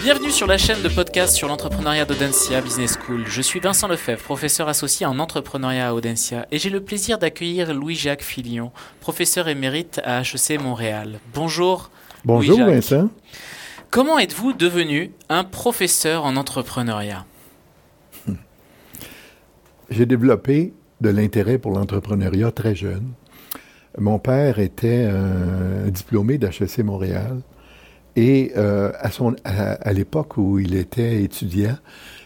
Bienvenue sur la chaîne de podcast sur l'entrepreneuriat d'Audencia Business School. Je suis Vincent Lefebvre, professeur associé en entrepreneuriat à Audencia, et j'ai le plaisir d'accueillir Louis-Jacques Filion, professeur émérite à HEC Montréal. Bonjour. Bonjour Vincent. Comment êtes-vous devenu un professeur en entrepreneuriat? J'ai développé de l'intérêt pour l'entrepreneuriat très jeune. Mon père était un diplômé d'HEC Montréal. Et euh, à, son, à, l'époque où il était étudiant,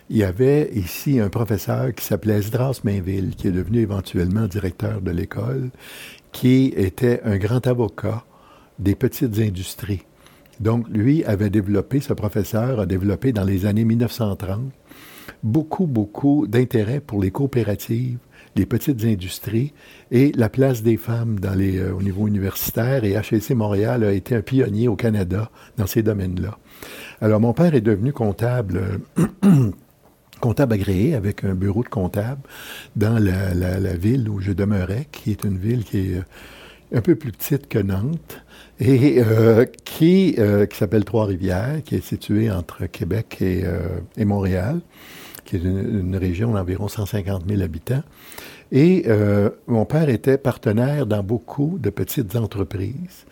il y avait ici un professeur qui s'appelait Esdras Mainville, qui est devenu éventuellement directeur de l'école, qui était un grand avocat des petites industries. Donc, lui avait développé, ce professeur a développé dans les années 1930 beaucoup, beaucoup d'intérêt pour les coopératives, les petites industries et la place des femmes dans les, euh, au niveau universitaire. Et HEC Montréal a été un pionnier au Canada dans ces domaines-là. Alors, mon père est devenu comptable. comptable agréé avec un bureau de comptable dans la, ville où je demeurais, qui est une ville qui est euh, un peu plus petite que Nantes et euh, qui, s'appelle Trois-Rivières, qui est située entre Québec et Montréal qui est une, région d'environ 150 000 habitants. Et euh, mon père était partenaire dans beaucoup de petites entreprises.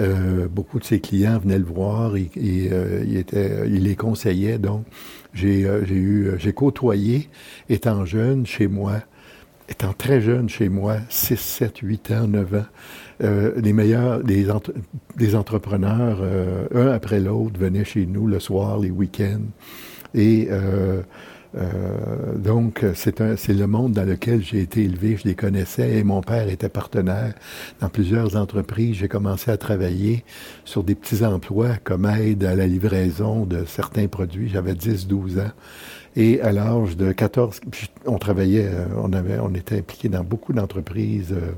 Euh, beaucoup de ses clients venaient le voir et, euh, il, était, il les conseillait. Donc, j'ai eu, côtoyé, étant jeune chez moi, étant très jeune chez moi, 6, 7, 8 ans, 9 ans, les meilleurs des, des entrepreneurs, un après l'autre, venaient chez nous le soir, les week-ends. Et euh, donc, c'est le monde dans lequel j'ai été élevé. Je les connaissais et mon père était partenaire dans plusieurs entreprises. J'ai commencé à travailler sur des petits emplois comme aide à la livraison de certains produits. J'avais 10-12 ans. Et à l'âge de 14, on travaillait, euh, on, avait, on était impliqué dans beaucoup d'entreprises, euh,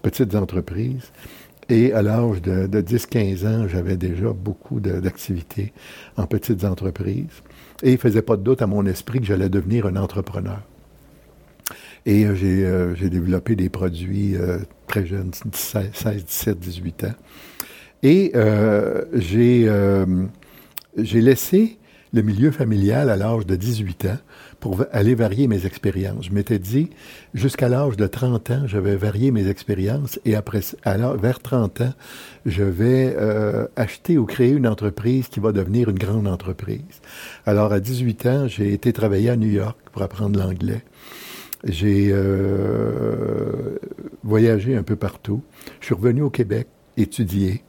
petites entreprises. Et à l'âge de, de 10-15 ans, j'avais déjà beaucoup d'activités en petites entreprises. Et il ne faisait pas de doute à mon esprit que j'allais devenir un entrepreneur. Et euh, euh, j'ai développé des produits euh, très jeunes, 16, 17, 18 ans. Et j'ai laissé le milieu familial à l'âge de 18 ans pour aller varier mes expériences. Je m'étais dit, jusqu'à l'âge de 30 ans, je vais varier mes expériences et après, alors, vers 30 ans, je vais euh, acheter ou créer une entreprise qui va devenir une grande entreprise. Alors, à 18 ans, j'ai été travailler à New York pour apprendre l'anglais. J'ai euh, voyagé un peu partout. Je suis revenu au Québec étudier.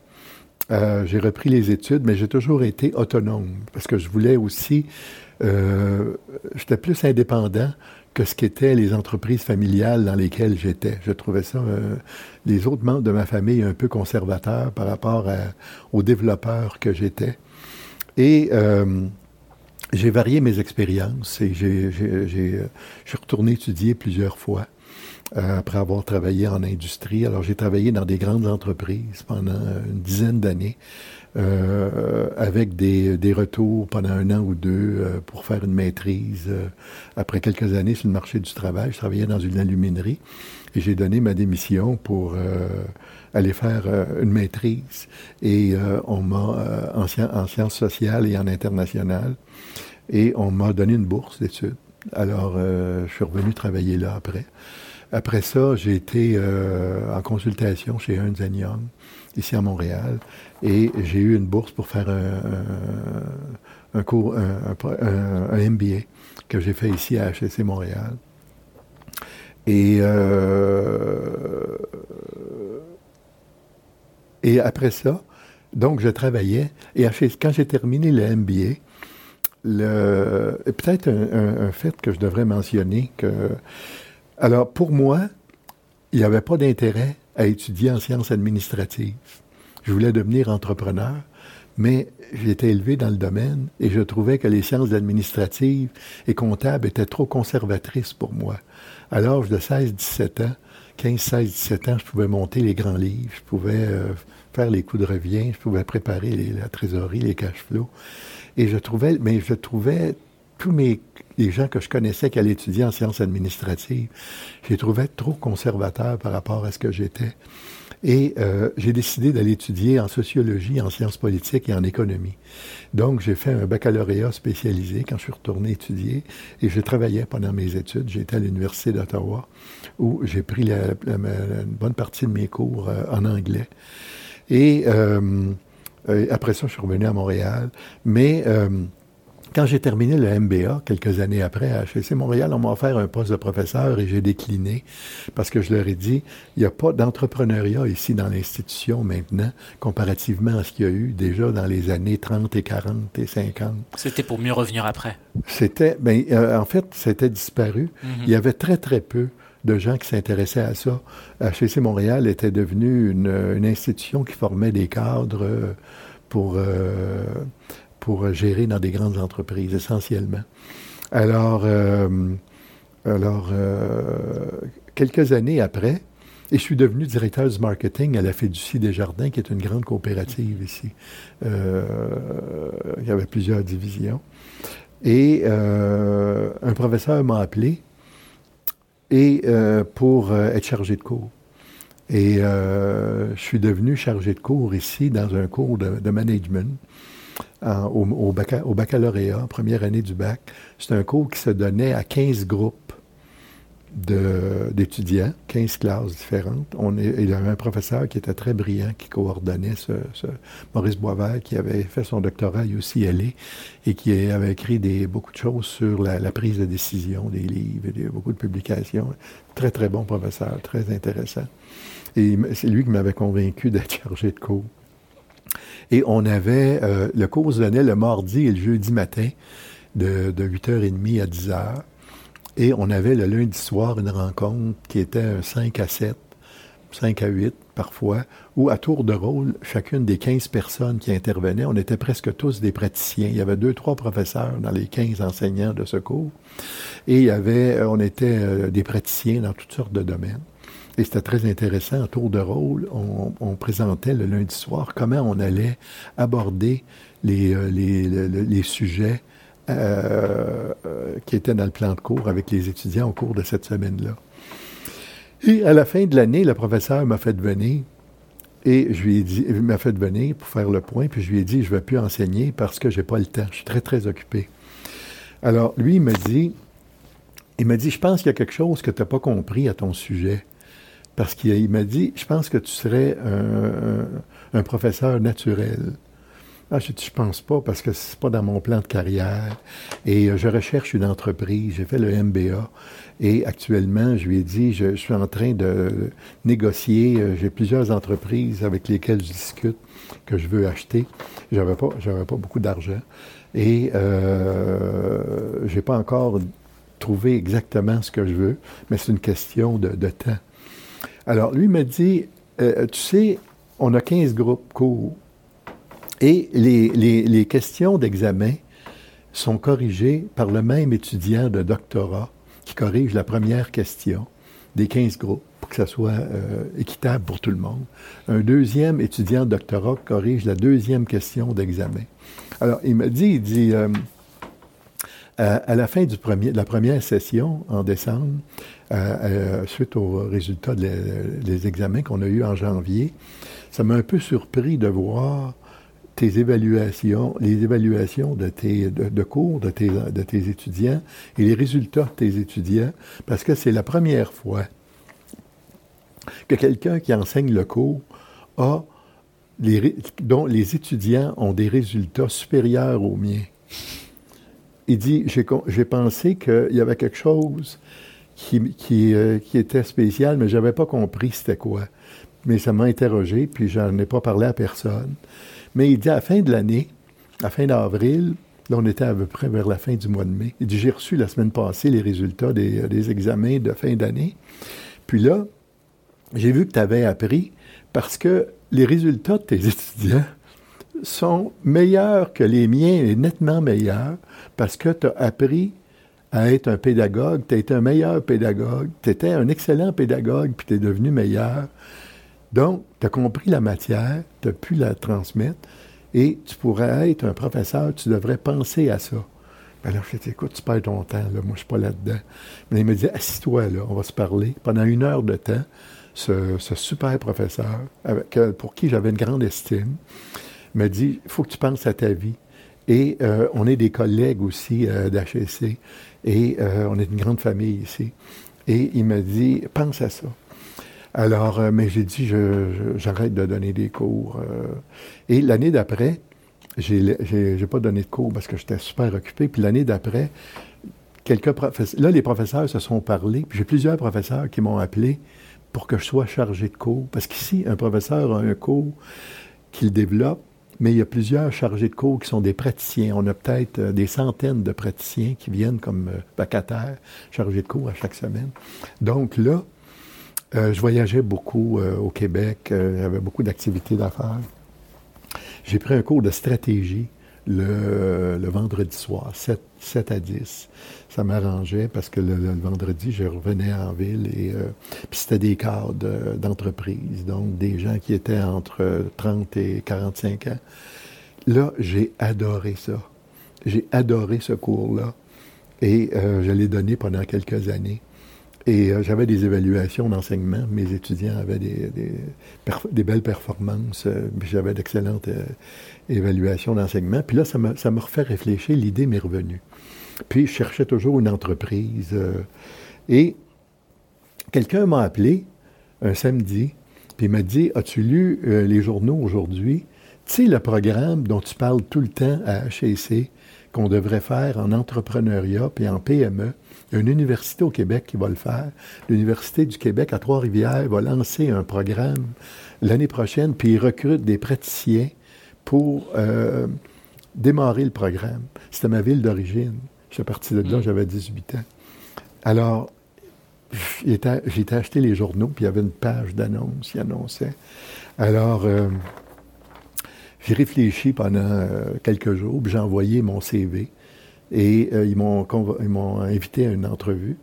Euh, j'ai repris les études, mais j'ai toujours été autonome parce que je voulais aussi euh, j'étais plus indépendant que ce qu'étaient les entreprises familiales dans lesquelles j'étais. Je trouvais ça, euh, les autres membres de ma famille, un peu conservateurs par rapport aux développeurs que j'étais. Et euh, j'ai varié mes expériences et j'ai, je suis retourné étudier plusieurs fois. après avoir travaillé en industrie. Alors j'ai travaillé dans des grandes entreprises pendant une dizaine d'années. Euh, avec des, des, retours pendant un an ou deux euh, pour faire une maîtrise. Euh, après quelques années sur le marché du travail, je travaillais dans une aluminerie et j'ai donné ma démission pour aller faire une maîtrise. Et on m'a en, en, sciences sociales et en international, et on m'a donné une bourse d'études. Alors, je suis revenu travailler là après. Après ça, j'ai été en consultation chez Ernst Young ici à Montréal. Et j'ai eu une bourse pour faire un, cours, un, MBA que j'ai fait ici à HEC Montréal. Et, euh, et après ça, donc je travaillais. Et quand j'ai terminé le MBA, le, peut-être un, un, fait que je devrais mentionner que, alors pour moi, il n'y avait pas d'intérêt à étudier en sciences administratives. Je voulais devenir entrepreneur, mais j'étais élevé dans le domaine et je trouvais que les sciences administratives et comptables étaient trop conservatrices pour moi. À l'âge de 16-17 ans, 15, 16, 17 ans, je pouvais monter les grands livres, je pouvais euh, faire les coups de revient, je pouvais préparer la trésorerie, les cash flows. Et je trouvais, mais je trouvais tous mes, les gens que je connaissais qui allaient étudier en sciences administratives, je les trouvais trop conservateurs par rapport à ce que j'étais. Et euh, j'ai décidé d'aller étudier en sociologie, en sciences politiques et en économie. Donc, j'ai fait un baccalauréat spécialisé quand je suis retourné étudier et je travaillais pendant mes études. J'étais à l'Université d'Ottawa où j'ai pris la, une bonne partie de mes cours euh, en anglais. Et euh, après ça, je suis revenu à Montréal. Mais quand j'ai terminé le MBA, quelques années après, à HEC Montréal, on m'a offert un poste de professeur et j'ai décliné parce que je leur ai dit, il n'y a pas d'entrepreneuriat ici dans l'institution maintenant, comparativement à ce qu'il y a eu déjà dans les années 30 et 40 et 50. C'était pour mieux revenir après. C'était, ben, euh, en fait, c'était disparu. Mhm. Il y avait très, très peu de gens qui s'intéressaient à ça. HEC Montréal était devenu une, institution qui formait des cadres euh, pour... Euh, pour gérer dans des grandes entreprises, essentiellement. Alors, euh, alors euh, quelques années après, et je suis devenu directeur du marketing à la Fiducie des Jardins, qui est une grande coopérative ici. Euh, il y avait plusieurs divisions. Et un professeur m'a appelé et, pour être chargé de cours. Et je suis devenu chargé de cours ici dans un cours de management au, baccalauréat, première année du bac. C'est un cours qui se donnait à 15 groupes d'étudiants, 15 classes différentes. On il y avait un professeur qui était très brillant, qui coordonnait ce, Maurice Boisvert, qui avait fait son doctorat à UCLA et qui avait écrit des, beaucoup de choses sur la, prise de décision, des livres, beaucoup de publications. Très, très bon professeur, très intéressant. Et c'est lui qui m'avait convaincu d'être chargé de cours. Et on avait, euh, le cours se donnait le mardi et le jeudi matin de, 8h30 à 10h. Et on avait le lundi soir une rencontre qui était un 5 à 7, 5 à 8 parfois, où à tour de rôle, chacune des 15 personnes qui intervenaient, on était presque tous des praticiens. Il y avait deux, trois professeurs dans les 15 enseignants de ce cours. Et il y avait, on était euh, des praticiens dans toutes sortes de domaines. Et c'était très intéressant. En tour de rôle, on, présentait le lundi soir comment on allait aborder les, euh, les, sujets euh, euh, qui étaient dans le plan de cours avec les étudiants au cours de cette semaine-là. Et à la fin de l'année, le professeur m'a fait venir et je lui ai dit, il m'a fait venir pour faire le point, puis je lui ai dit, je ne vais plus enseigner parce que je n'ai pas le temps. Je suis très, très occupé. Alors, lui, il m'a dit, il m'a dit, je pense qu'il y a quelque chose que tu n'as pas compris à ton sujet. Parce qu'il m'a dit, je pense que tu serais un, professeur naturel. Ah, je dis, je pense pas parce que c'est pas dans mon plan de carrière. Et euh, je recherche une entreprise. J'ai fait le MBA. Et actuellement, je lui ai dit, je, suis en train de négocier. Euh, j'ai plusieurs entreprises avec lesquelles je discute que je veux acheter. J'avais pas, j'avais pas beaucoup d'argent. Et euh, j'ai pas encore trouvé exactement ce que je veux, mais c'est une question de temps. Alors, lui m'a dit, euh, tu sais, on a 15 groupes courts et les, questions d'examen sont corrigées par le même étudiant de doctorat qui corrige la première question des 15 groupes pour que ça soit euh, équitable pour tout le monde. Un deuxième étudiant de doctorat corrige la deuxième question d'examen. Alors, il m'a dit, il dit, euh, à, la fin de la première session, en décembre, suite aux résultats des examens qu'on a eus en janvier, ça m'a un peu surpris de voir tes évaluations, les évaluations de tes de, cours de tes, de tes étudiants et les résultats de tes étudiants, parce que c'est la première fois que quelqu'un qui enseigne le cours a les, dont les étudiants ont des résultats supérieurs aux miens. Il dit, j'ai pensé qu'il y avait quelque chose qui, euh, qui, était spécial, mais je n'avais pas compris c'était quoi. Mais ça m'a interrogé, puis j'en ai pas parlé à personne. Mais il dit à la fin de l'année, à la fin d'avril, là on était à peu près vers la fin du mois de mai, il dit j'ai reçu la semaine passée les résultats des, des examens de fin d'année. Puis là, j'ai vu que tu avais appris parce que les résultats de tes étudiants sont meilleurs que les miens et nettement meilleurs parce que tu as appris à être un pédagogue, tu as été un meilleur pédagogue, tu étais un excellent pédagogue, puis tu es devenu meilleur. Donc, tu as compris la matière, tu as pu la transmettre, et tu pourrais être un professeur, tu devrais penser à ça. Ben alors, je dit, écoute, tu perds ton temps, là, moi, je suis pas là-dedans. Mais il me dit, assis-toi, là, on va se parler. Pendant une heure de temps, ce, super professeur, avec, pour qui j'avais une grande estime, me dit, il faut que tu penses à ta vie. Et on est des collègues aussi d'HEC, et on est une grande famille ici. Et il m'a dit, pense à ça. Alors, euh, mais j'ai dit, j'arrête de donner des cours. Euh. et l'année d'après, j'ai pas donné de cours parce que j'étais super occupé. Puis l'année d'après, quelques là, les professeurs se sont parlé. Puis j'ai plusieurs professeurs qui m'ont appelé pour que je sois chargé de cours. Parce qu'ici, un professeur a un cours qu'il développe, mais il y a plusieurs chargés de cours qui sont des praticiens. On a peut-être euh, des centaines de praticiens qui viennent comme vacataires, chargés de cours à chaque semaine. Donc là, euh, je voyageais beaucoup euh, au Québec, euh, j'avais beaucoup d'activités d'affaires. J'ai pris un cours de stratégie le, vendredi soir, 7, à 10. Ça m'arrangeait parce que le, vendredi, je revenais en ville et puis c'était des cadres d'entreprise, donc des gens qui étaient entre 30 et 45 ans. Là, j'ai adoré ça. J'ai adoré ce cours-là et je l'ai donné pendant quelques années. Et euh, j'avais des évaluations d'enseignement. Mes étudiants avaient des, belles performances. Euh, j'avais d'excellentes euh, évaluations d'enseignement. Puis là, ça m'a, ça refait réfléchir. L'idée m'est revenue. Puis je cherchais toujours une entreprise. et quelqu'un m'a appelé un samedi. Puis il m'a dit As-tu lu les journaux aujourd'hui? Tu sais, le programme dont tu parles tout le temps à HEC, qu'on devrait faire en entrepreneuriat puis en PME il y a une université au Québec qui va le faire. L'Université du Québec à Trois-Rivières va lancer un programme l'année prochaine, puis ils recrutent des praticiens pour euh, démarrer le programme. C'était ma ville d'origine. Je suis parti de là, mm. j'avais 18 ans. Alors, j'ai été acheter les journaux, puis il y avait une page d'annonce qui annonçait. Alors, euh, j'ai réfléchi pendant euh, quelques jours, puis j'ai envoyé mon CV. Et euh, ils m'ont invité à une entrevue.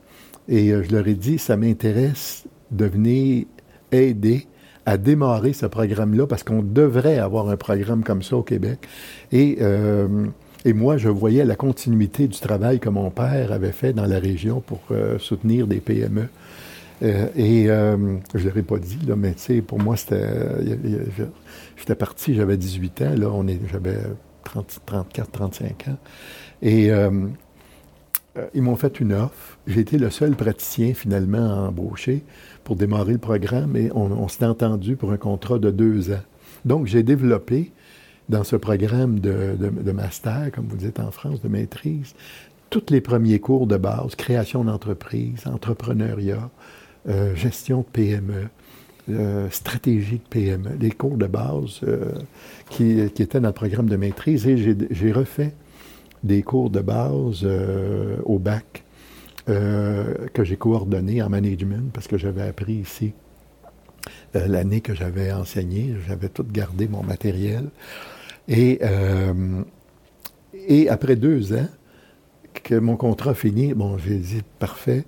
Et je leur ai dit, ça m'intéresse de venir aider à démarrer ce programme-là parce qu'on devrait avoir un programme comme ça au Québec. Et, et, moi, je voyais la continuité du travail que mon père avait fait dans la région pour soutenir des PME. et je ne l'aurais pas dit, là, mais pour moi, c'était. J'étais parti, j'avais 18 ans, là, j'avais 34, 35 ans. Et euh, euh, ils m'ont fait une offre. J'ai été le seul praticien finalement embauché pour démarrer le programme et on, s'est entendu pour un contrat de deux ans. Donc j'ai développé dans ce programme de, master, comme vous dites en France, de maîtrise, tous les premiers cours de base, création d'entreprise, entrepreneuriat, euh, gestion de PME, stratégie de PME, les cours de base qui, qui, étaient dans le programme de maîtrise et j'ai refait des cours de base euh, au bac euh, que j'ai coordonné en management parce que j'avais appris ici euh, l'année que j'avais enseigné. J'avais tout gardé mon matériel. Et, et après deux ans, que mon contrat fini, bon, j'ai dit parfait.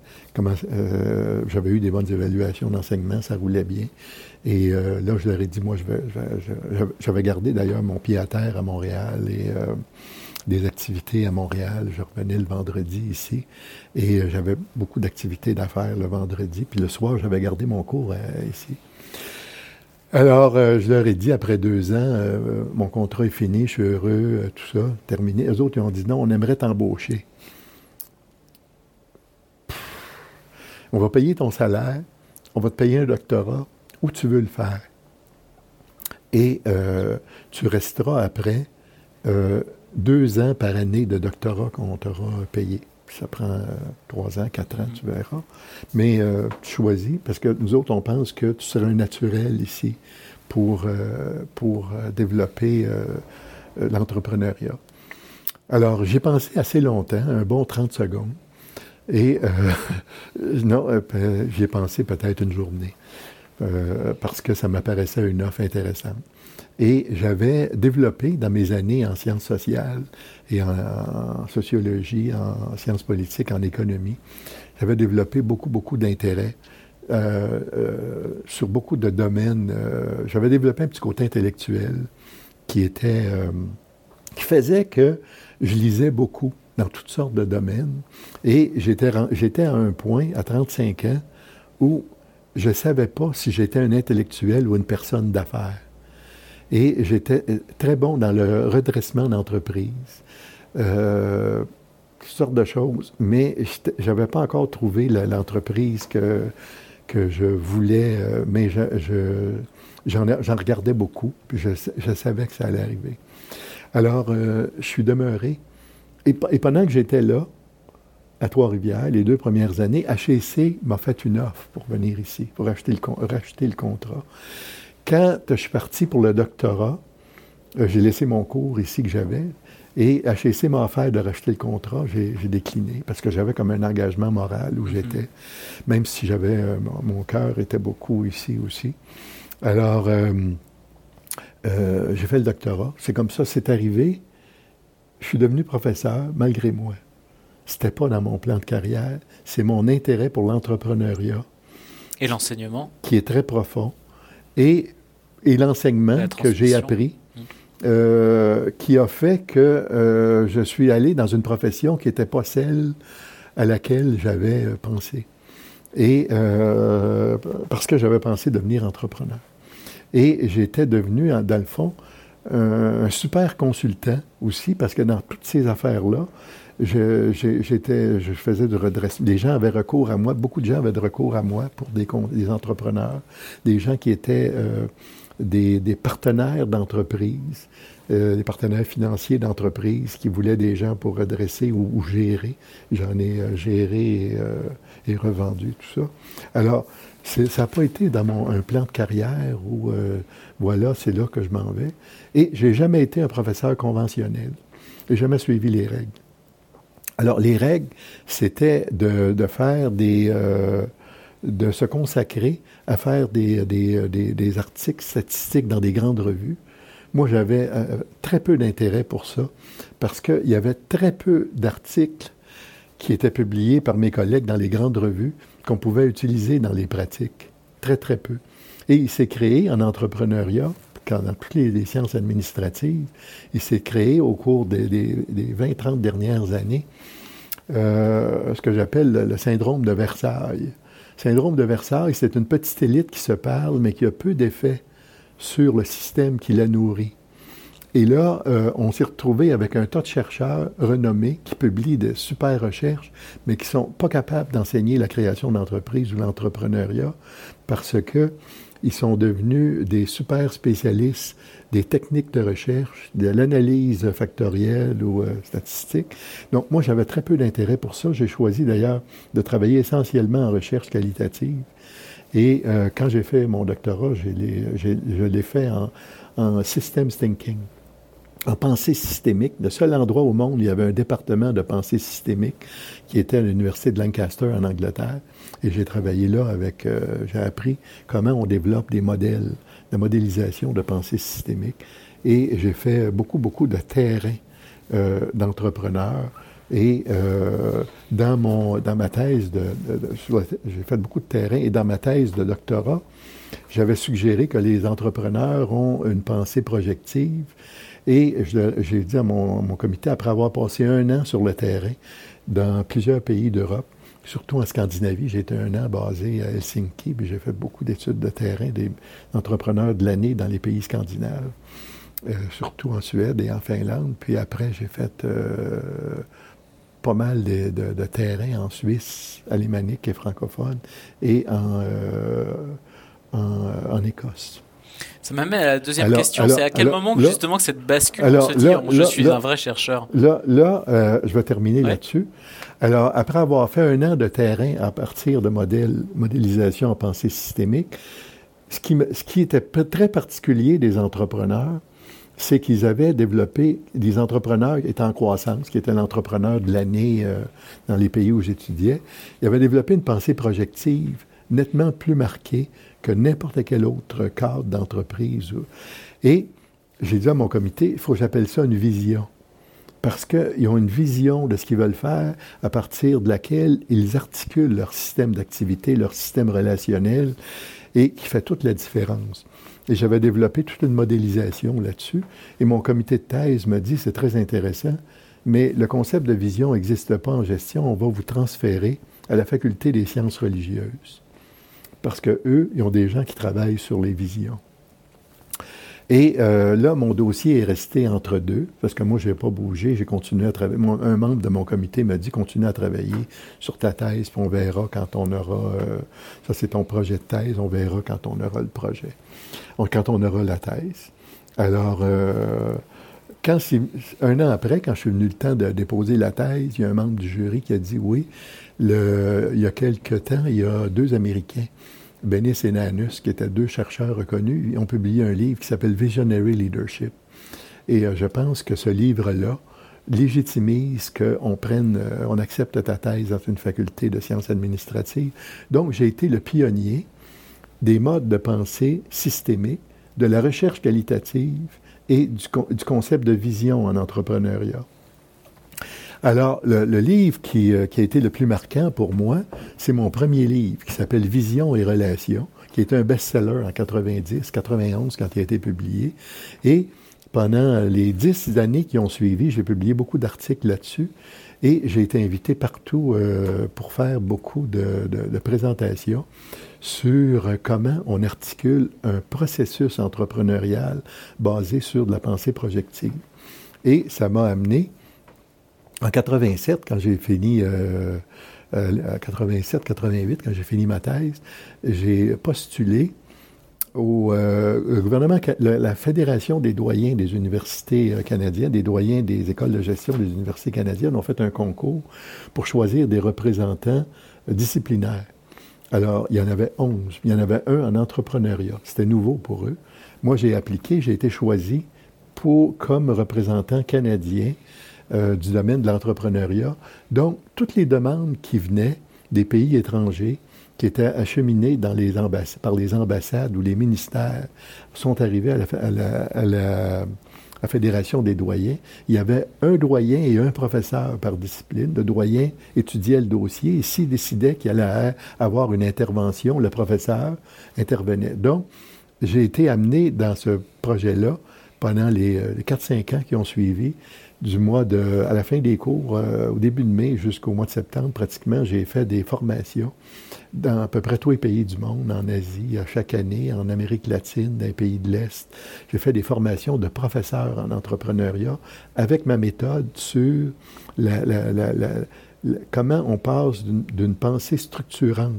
j'avais eu des bonnes évaluations d'enseignement, ça roulait bien. Et là, je leur ai dit, moi, je vais, j'avais gardé d'ailleurs mon pied à terre à Montréal et des activités à Montréal. Je revenais le vendredi ici et euh, j'avais beaucoup d'activités d'affaires le vendredi. Puis le soir, j'avais gardé mon cours euh, ici. Alors, euh, je leur ai dit, après deux ans, mon contrat est fini, je suis heureux, tout ça, terminé. Eux autres, ils ont dit, non, on aimerait t'embaucher. On va payer ton salaire, on va te payer un doctorat, où tu veux le faire. Et tu resteras après deux ans par année de doctorat qu'on t'aura payé. Ça prend euh, trois ans, quatre ans, tu verras. Mais euh, tu choisis, parce que nous autres, on pense que tu seras un naturel ici pour, euh, pour développer l'entrepreneuriat. Alors, j'ai pensé assez longtemps, un bon 30 secondes. Et non, j'y ai pensé peut-être une journée, parce que ça m'apparaissait une offre intéressante. Et j'avais développé dans mes années en sciences sociales et en, sociologie, en sciences politiques, en économie, j'avais développé beaucoup, beaucoup d'intérêt euh, euh, sur beaucoup de domaines. Euh, j'avais développé un petit côté intellectuel qui était, qui faisait que je lisais beaucoup dans toutes sortes de domaines. Et j'étais, j'étais à un point, à 35 ans, où je ne savais pas si j'étais un intellectuel ou une personne d'affaires. Et j'étais très bon dans le redressement d'entreprise, toutes sortes de choses, mais je n'avais pas encore trouvé l'entreprise que, que je voulais, euh, mais je, j'en, regardais beaucoup, puis je, savais que ça allait arriver. Alors, euh, je suis demeuré. Et, pendant que j'étais là, à Trois-Rivières, les deux premières années, HEC m'a fait une offre pour venir ici, pour racheter le contrat. Quand je suis parti pour le doctorat, euh, j'ai laissé mon cours ici que j'avais, et HEC m'a offert de racheter le contrat. J'ai, décliné parce que j'avais comme un engagement moral où mm-hmm. j'étais, même si j'avais euh, mon cœur était beaucoup ici aussi. Alors, euh, euh, j'ai fait le doctorat. C'est comme ça, c'est arrivé. Je suis devenu professeur malgré moi. C'était pas dans mon plan de carrière. C'est mon intérêt pour l'entrepreneuriat. Et l'enseignement? Qui est très profond. Et, et l'enseignement que j'ai appris. Euh, qui a fait que je suis allé dans une profession qui n'était pas celle à laquelle j'avais pensé. Et parce que j'avais pensé devenir entrepreneur. Et j'étais devenu, dans le fond, un, super consultant aussi, parce que dans toutes ces affaires-là, je, je faisais du redressement. Les gens avaient recours à moi, beaucoup de gens avaient recours à moi pour des, entrepreneurs, des gens qui étaient euh, des, partenaires d'entreprise, euh, des partenaires financiers d'entreprise qui voulaient des gens pour redresser ou, gérer. J'en ai euh, géré et, et, revendu tout ça. Alors, ça n'a pas été dans mon, un plan de carrière où, euh, voilà, c'est là que je m'en vais. Et j'ai jamais été un professeur conventionnel. J'ai jamais suivi les règles. Alors, les règles, c'était de, faire des... Euh, de se consacrer à faire des, des, des, articles statistiques dans des grandes revues. Moi, j'avais euh, très peu d'intérêt pour ça, parce qu'il y avait très peu d'articles qui étaient publiés par mes collègues dans les grandes revues qu'on pouvait utiliser dans les pratiques. Très, très peu. Et il s'est créé en entrepreneuriat, dans toutes les, sciences administratives, il s'est créé au cours des, 20-30 dernières années euh, ce que j'appelle le, syndrome de Versailles. Syndrome de Versailles, c'est une petite élite qui se parle, mais qui a peu d'effet sur le système qui la nourrit. Et là, euh, on s'est retrouvé avec un tas de chercheurs renommés qui publient de super recherches, mais qui sont pas capables d'enseigner la création d'entreprises ou l'entrepreneuriat parce que ils sont devenus des super spécialistes des techniques de recherche, de l'analyse factorielle ou euh, statistique. Donc, moi, j'avais très peu d'intérêt pour ça. J'ai choisi d'ailleurs de travailler essentiellement en recherche qualitative. Et euh, quand j'ai fait mon doctorat, je l'ai fait en, en systems thinking en pensée systémique. Le seul endroit au monde où il y avait un département de pensée systémique qui était à l'Université de Lancaster en Angleterre. Et j'ai travaillé là avec, euh, j'ai appris comment on développe des modèles de modélisation de pensée systémique. Et j'ai fait beaucoup, beaucoup de terrain euh, d'entrepreneurs. Et euh, dans, mon, dans ma thèse, de, j'ai fait beaucoup de terrain. Et dans ma thèse de doctorat, j'avais suggéré que les entrepreneurs ont une pensée projective et j'ai dit à mon, comité, après avoir passé un an sur le terrain dans plusieurs pays d'Europe, surtout en Scandinavie, j'ai été un an basé à Helsinki, puis j'ai fait beaucoup d'études de terrain des entrepreneurs de l'année dans les pays scandinaves, euh, surtout en Suède et en Finlande. Puis après, j'ai fait euh, pas mal de, terrain en Suisse, alémanique et francophone, et en, euh, en Écosse. Ça m'amène à la deuxième question. C'est à quel moment justement que cette bascule alors, se dire je suis un vrai chercheur Là, là euh, je vais terminer là-dessus. Alors, après avoir fait un an de terrain à partir de modèles, modélisation en pensée systémique, ce qui, ce qui était très particulier des entrepreneurs, c'est qu'ils avaient développé, des entrepreneurs qui étaient en croissance, qui étaient l'entrepreneur de l'année euh, dans les pays où j'étudiais, ils avaient développé une pensée projective nettement plus marquée que n'importe quel autre cadre d'entreprise. Et j'ai dit à mon comité, il faut que j'appelle ça une vision. Parce qu'ils ont une vision de ce qu'ils veulent faire à partir de laquelle ils articulent leur système d'activité, leur système relationnel, et qui fait toute la différence. Et j'avais développé toute une modélisation là-dessus. Et mon comité de thèse m'a dit, c'est très intéressant, mais le concept de vision n'existe pas en gestion, on va vous transférer à la faculté des sciences religieuses parce qu'eux, ils ont des gens qui travaillent sur les visions. Et euh, là, mon dossier est resté entre deux, parce que moi, je n'ai pas bougé, j'ai continué à travailler. un membre de mon comité m'a dit, continue à travailler sur ta thèse, puis on verra quand on aura, euh, ça c'est ton projet de thèse, on verra quand on aura le projet, quand on aura la thèse. Alors, euh, quand un an après, quand je suis venu le temps de déposer la thèse, il y a un membre du jury qui a dit, oui, le, il y a quelque temps, il y a deux Américains Benis et Nanus, qui étaient deux chercheurs reconnus, ont publié un livre qui s'appelle Visionary Leadership. Et euh, je pense que ce livre-là légitimise qu'on prenne, euh, on accepte ta thèse dans une faculté de sciences administratives. Donc, j'ai été le pionnier des modes de pensée systémiques, de la recherche qualitative et du, concept de vision en entrepreneuriat. Alors, le, livre euh, qui, a été le plus marquant pour moi, c'est mon premier livre qui s'appelle Vision et Relations, qui est un best-seller en 90, 91 quand il a été publié. Et pendant les dix années qui ont suivi, j'ai publié beaucoup d'articles là-dessus et j'ai été invité partout euh, pour faire beaucoup de, présentations sur comment on articule un processus entrepreneurial basé sur de la pensée projective. Et ça m'a amené en 87, quand j'ai fini, euh, 87, 88, quand j'ai fini ma thèse, j'ai postulé au euh, gouvernement, la, Fédération des doyens des universités euh, canadiennes, des doyens des écoles de gestion des universités canadiennes, ont fait un concours pour choisir des représentants euh, disciplinaires. Alors, il y en avait 11. Il y en avait un en entrepreneuriat. C'était nouveau pour eux. Moi, j'ai appliqué, j'ai été choisi pour, comme représentant canadien euh, du domaine de l'entrepreneuriat. Donc, toutes les demandes qui venaient des pays étrangers, qui étaient acheminées dans les par les ambassades ou les ministères, sont arrivées à la, Fédération des doyens. Il y avait un doyen et un professeur par discipline. Le doyen étudiait le dossier et s'il décidait qu'il allait avoir une intervention, le professeur intervenait. Donc, j'ai été amené dans ce projet-là pendant les, euh, les 4-5 ans qui ont suivi du mois de, à la fin des cours, euh, au début de mai jusqu'au mois de septembre, pratiquement, j'ai fait des formations dans à peu près tous les pays du monde, en Asie, chaque année, en Amérique latine, dans les pays de l'Est. J'ai fait des formations de professeurs en entrepreneuriat avec ma méthode sur la, comment on passe d'une pensée structurante,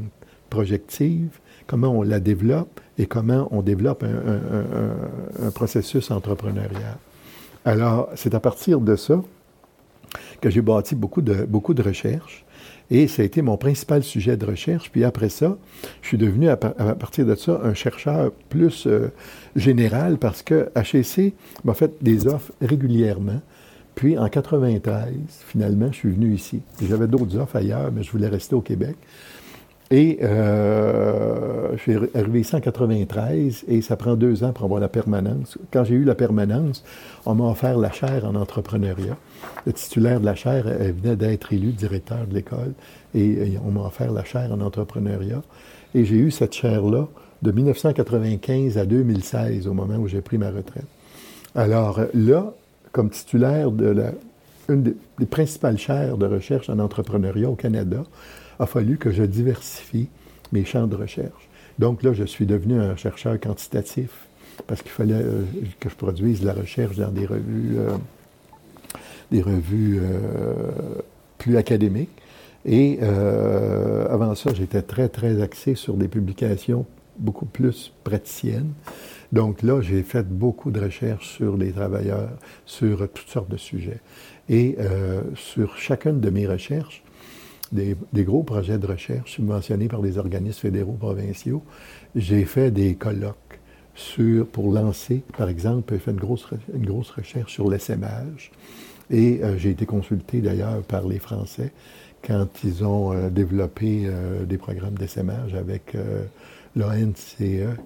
projective, comment on la développe et comment on développe un processus entrepreneurial. Alors, c'est à partir de ça que j'ai bâti beaucoup de, beaucoup de recherches. Et ça a été mon principal sujet de recherche. Puis après ça, je suis devenu, à, partir de ça, un chercheur plus euh, général parce que HEC m'a fait des offres régulièrement. Puis en 93, finalement, je suis venu ici. J'avais d'autres offres ailleurs, mais je voulais rester au Québec. Et euh, je suis arrivé en 93 et ça prend deux ans pour avoir la permanence. Quand j'ai eu la permanence, on m'a offert la chaire en entrepreneuriat. Le titulaire de la chaire venait d'être élu directeur de l'école et, on m'a offert la chaire en entrepreneuriat. Et j'ai eu cette chaire-là de 1995 à 2016, au moment où j'ai pris ma retraite. Alors là, comme titulaire de la, une des principales chaires de recherche en entrepreneuriat au Canada, a fallu que je diversifie mes champs de recherche. Donc là, je suis devenu un chercheur quantitatif parce qu'il fallait euh, que je produise de la recherche dans des revues, euh, des revues euh, plus académiques. Et avant ça, j'étais très, très axé sur des publications beaucoup plus praticiennes. Donc là, j'ai fait beaucoup de recherches sur les travailleurs, sur toutes sortes de sujets. Et sur chacune de mes recherches, des, gros projets de recherche subventionnés par des organismes fédéraux provinciaux. J'ai fait des colloques sur, pour lancer, par exemple, j'ai fait une grosse, une grosse recherche sur l'essaimage. Et euh, j'ai été consulté d'ailleurs par les Français quand ils ont euh, développé euh, des programmes d'essaimage avec l'ONCE,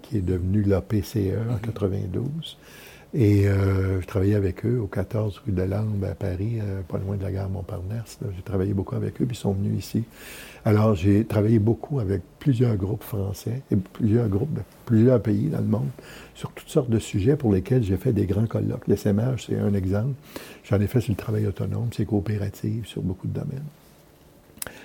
qui est devenu l'APCE en 92. Et euh, je travaillais avec eux au 14 rue de Lambe à Paris, euh, pas loin de la gare Montparnasse. J'ai travaillé beaucoup avec eux, puis ils sont venus ici. Alors, j'ai travaillé beaucoup avec plusieurs groupes français et plusieurs groupes de plusieurs pays dans le monde sur toutes sortes de sujets pour lesquels j'ai fait des grands colloques. L'SMH, c'est un exemple. J'en ai fait sur le travail autonome, c'est coopérative, sur beaucoup de domaines.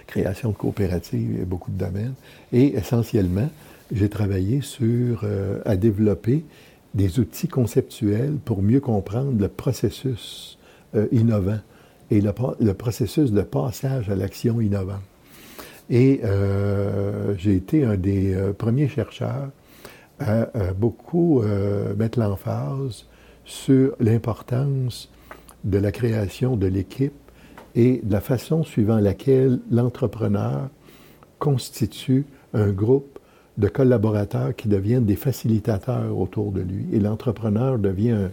Création de coopératives, beaucoup de domaines. Et essentiellement, j'ai travaillé sur, à développer des outils conceptuels pour mieux comprendre le processus innovant et le, processus de passage à l'action innovante. Et j'ai été un des premiers chercheurs à, beaucoup mettre l'emphase sur l'importance de la création de l'équipe et de la façon suivant laquelle l'entrepreneur constitue un groupe de collaborateurs qui deviennent des facilitateurs autour de lui. Et l'entrepreneur devient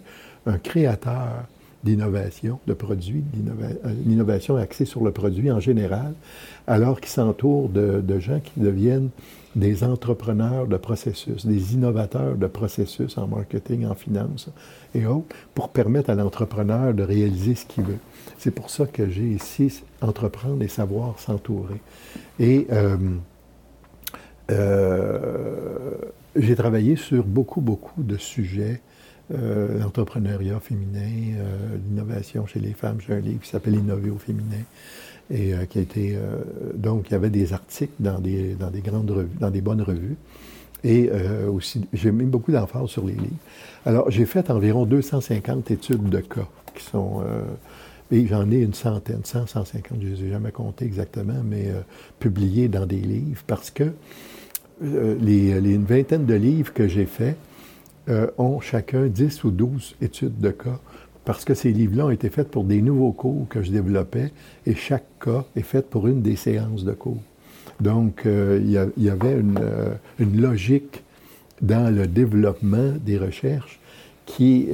un, créateur d'innovation, de produits, d'innovation axée sur le produit en général, alors qu'il s'entoure de, gens qui deviennent des entrepreneurs de processus, des innovateurs de processus en marketing, en finance et autres, pour permettre à l'entrepreneur de réaliser ce qu'il veut. C'est pour ça que j'ai ici entreprendre et savoir s'entourer. Et euh, euh, j'ai travaillé sur beaucoup, beaucoup de sujets. Euh, l'entrepreneuriat féminin, l'innovation chez les femmes. J'ai un livre qui s'appelle Innover au féminin et qui a été donc il y avait des articles dans des dans des grandes revues, dans des bonnes revues. Et aussi, j'ai mis beaucoup d'emphase sur les livres. Alors, j'ai fait environ 250 études de cas qui sont et j'en ai une centaine, 100, 150, je ne les ai jamais comptés exactement, mais euh, publiés dans des livres parce que euh, les, une vingtaine de livres que j'ai faits euh, ont chacun 10 ou 12 études de cas parce que ces livres-là ont été faits pour des nouveaux cours que je développais et chaque cas est fait pour une des séances de cours. Donc, il y, avait une, une, logique dans le développement des recherches qui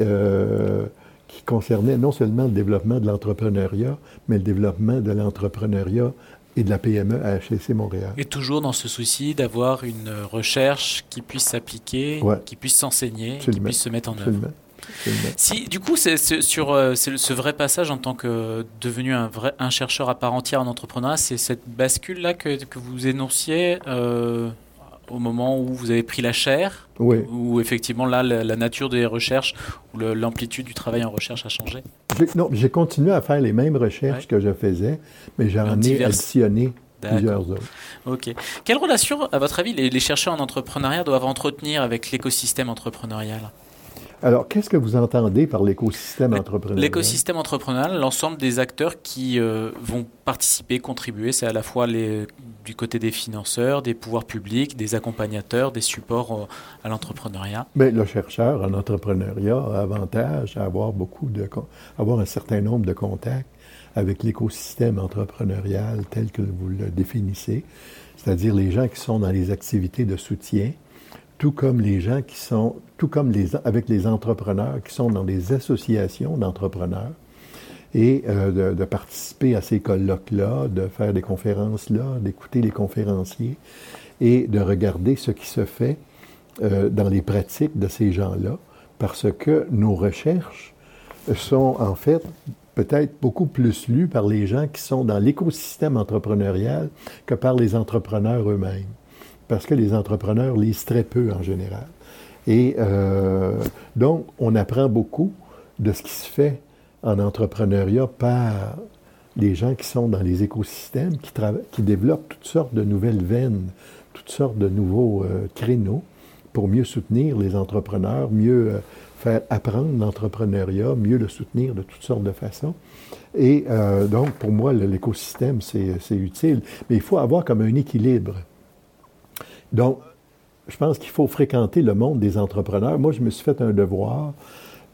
qui concernait non seulement le développement de l'entrepreneuriat, mais le développement de l'entrepreneuriat et de la PME à HEC Montréal. Et toujours dans ce souci d'avoir une recherche qui puisse s'appliquer, qui puisse s'enseigner, qui puisse se mettre en œuvre. Si, du coup, c'est sur euh, ce vrai passage en tant que devenu un, vrai, un chercheur à part entière en entrepreneuriat, c'est cette bascule-là que, que, vous énonciez euh, au moment où vous avez pris la chair oui. Où effectivement là, la, nature des recherches ou l'amplitude du travail en recherche a changé? Non, j'ai continué à faire les mêmes recherches que je faisais, mais j'en ai additionné plusieurs autres. OK. Quelle relation, à votre avis, les chercheurs en entrepreneuriat doivent entretenir avec l'écosystème entrepreneurial? Alors, qu'est-ce que vous entendez par l'écosystème entrepreneurial? L'écosystème entrepreneurial, l'ensemble des acteurs qui euh, vont participer, contribuer, c'est à la fois les, du côté des financeurs, des pouvoirs publics, des accompagnateurs, des supports euh, à l'entrepreneuriat. Bien, le chercheur en entrepreneuriat a avantage à avoir beaucoup de, avoir un certain nombre de contacts avec l'écosystème entrepreneurial tel que vous le définissez, c'est-à-dire les gens qui sont dans les activités de soutien, tout comme les gens qui sont, tout comme avec les entrepreneurs qui sont dans des associations d'entrepreneurs, et euh, de, participer à ces colloques-là, de faire des conférences-là, d'écouter les conférenciers et de regarder ce qui se fait euh, dans les pratiques de ces gens-là, parce que nos recherches sont en fait peut-être beaucoup plus lues par les gens qui sont dans l'écosystème entrepreneurial que par les entrepreneurs eux-mêmes parce que les entrepreneurs lisent très peu en général. Et euh, donc, on apprend beaucoup de ce qui se fait en entrepreneuriat par les gens qui sont dans les écosystèmes, qui, développent toutes sortes de nouvelles veines, toutes sortes de nouveaux euh, créneaux pour mieux soutenir les entrepreneurs, mieux euh, faire apprendre l'entrepreneuriat, mieux le soutenir de toutes sortes de façons. Et donc, pour moi, l'écosystème, c'est utile. Mais il faut avoir comme un équilibre donc, je pense qu'il faut fréquenter le monde des entrepreneurs. Moi, je me suis fait un devoir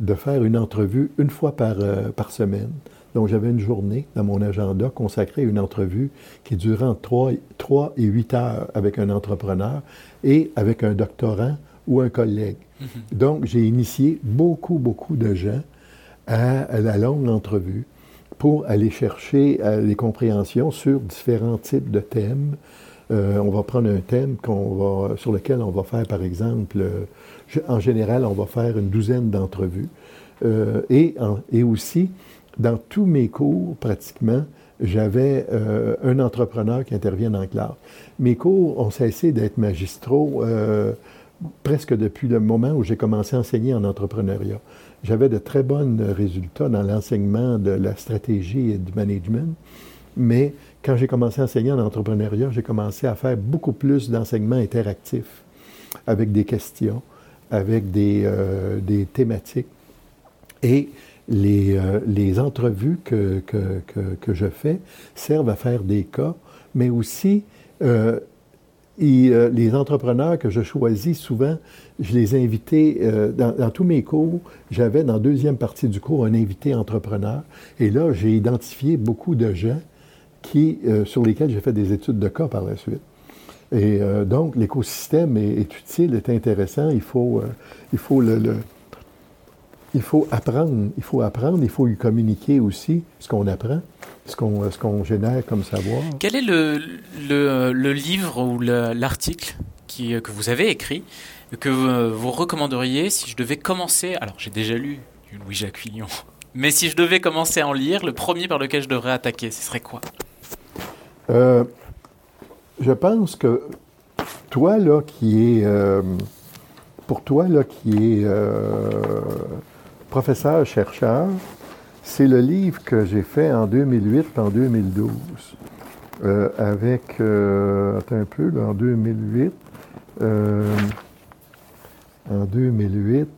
de faire une entrevue une fois par, euh, par semaine. Donc, j'avais une journée dans mon agenda consacrée à une entrevue qui durait entre 3, et 8 heures avec un entrepreneur et avec un doctorant ou un collègue. Mm-hmm. Donc, j'ai initié beaucoup, beaucoup de gens à, la longue entrevue pour aller chercher euh, les compréhensions sur différents types de thèmes, euh, on va prendre un thème va, sur lequel on va faire, par exemple, euh, en général, on va faire une douzaine d'entrevues. Euh, et, et, aussi, dans tous mes cours, pratiquement, j'avais un entrepreneur qui intervient en classe. Mes cours ont cessé d'être magistraux presque depuis le moment où j'ai commencé à enseigner en entrepreneuriat. J'avais de très bons résultats dans l'enseignement de la stratégie et du management, mais quand j'ai commencé à enseigner en entrepreneuriat, j'ai commencé à faire beaucoup plus d'enseignement interactif. avec des questions, avec des, des thématiques. Et les, les entrevues que, que, que, je fais servent à faire des cas, mais aussi et les entrepreneurs que je choisis, souvent, je les ai invités, dans, dans, tous mes cours, j'avais dans la deuxième partie du cours un invité entrepreneur. Et là, j'ai identifié beaucoup de gens qui, euh, sur lesquels j'ai fait des études de cas par la suite. Et euh, donc, l'écosystème est, utile, est intéressant. Il faut, euh, il faut le, il faut apprendre, il faut apprendre, il faut y communiquer aussi ce qu'on apprend, ce qu'on, ce génère comme savoir. Quel est le, le, livre ou l'article que vous avez écrit que vous recommanderiez si je devais commencer Alors, j'ai déjà lu du Louis-Jacques Fillon, mais si je devais commencer à en lire, le premier par lequel je devrais attaquer, ce serait quoi? Euh, je pense que toi, là, qui est. Euh, pour toi, là, qui est euh, professeur-chercheur, c'est le livre que j'ai fait en 2008 en 2012. avec. attends un peu, là, en 2008. en 2008,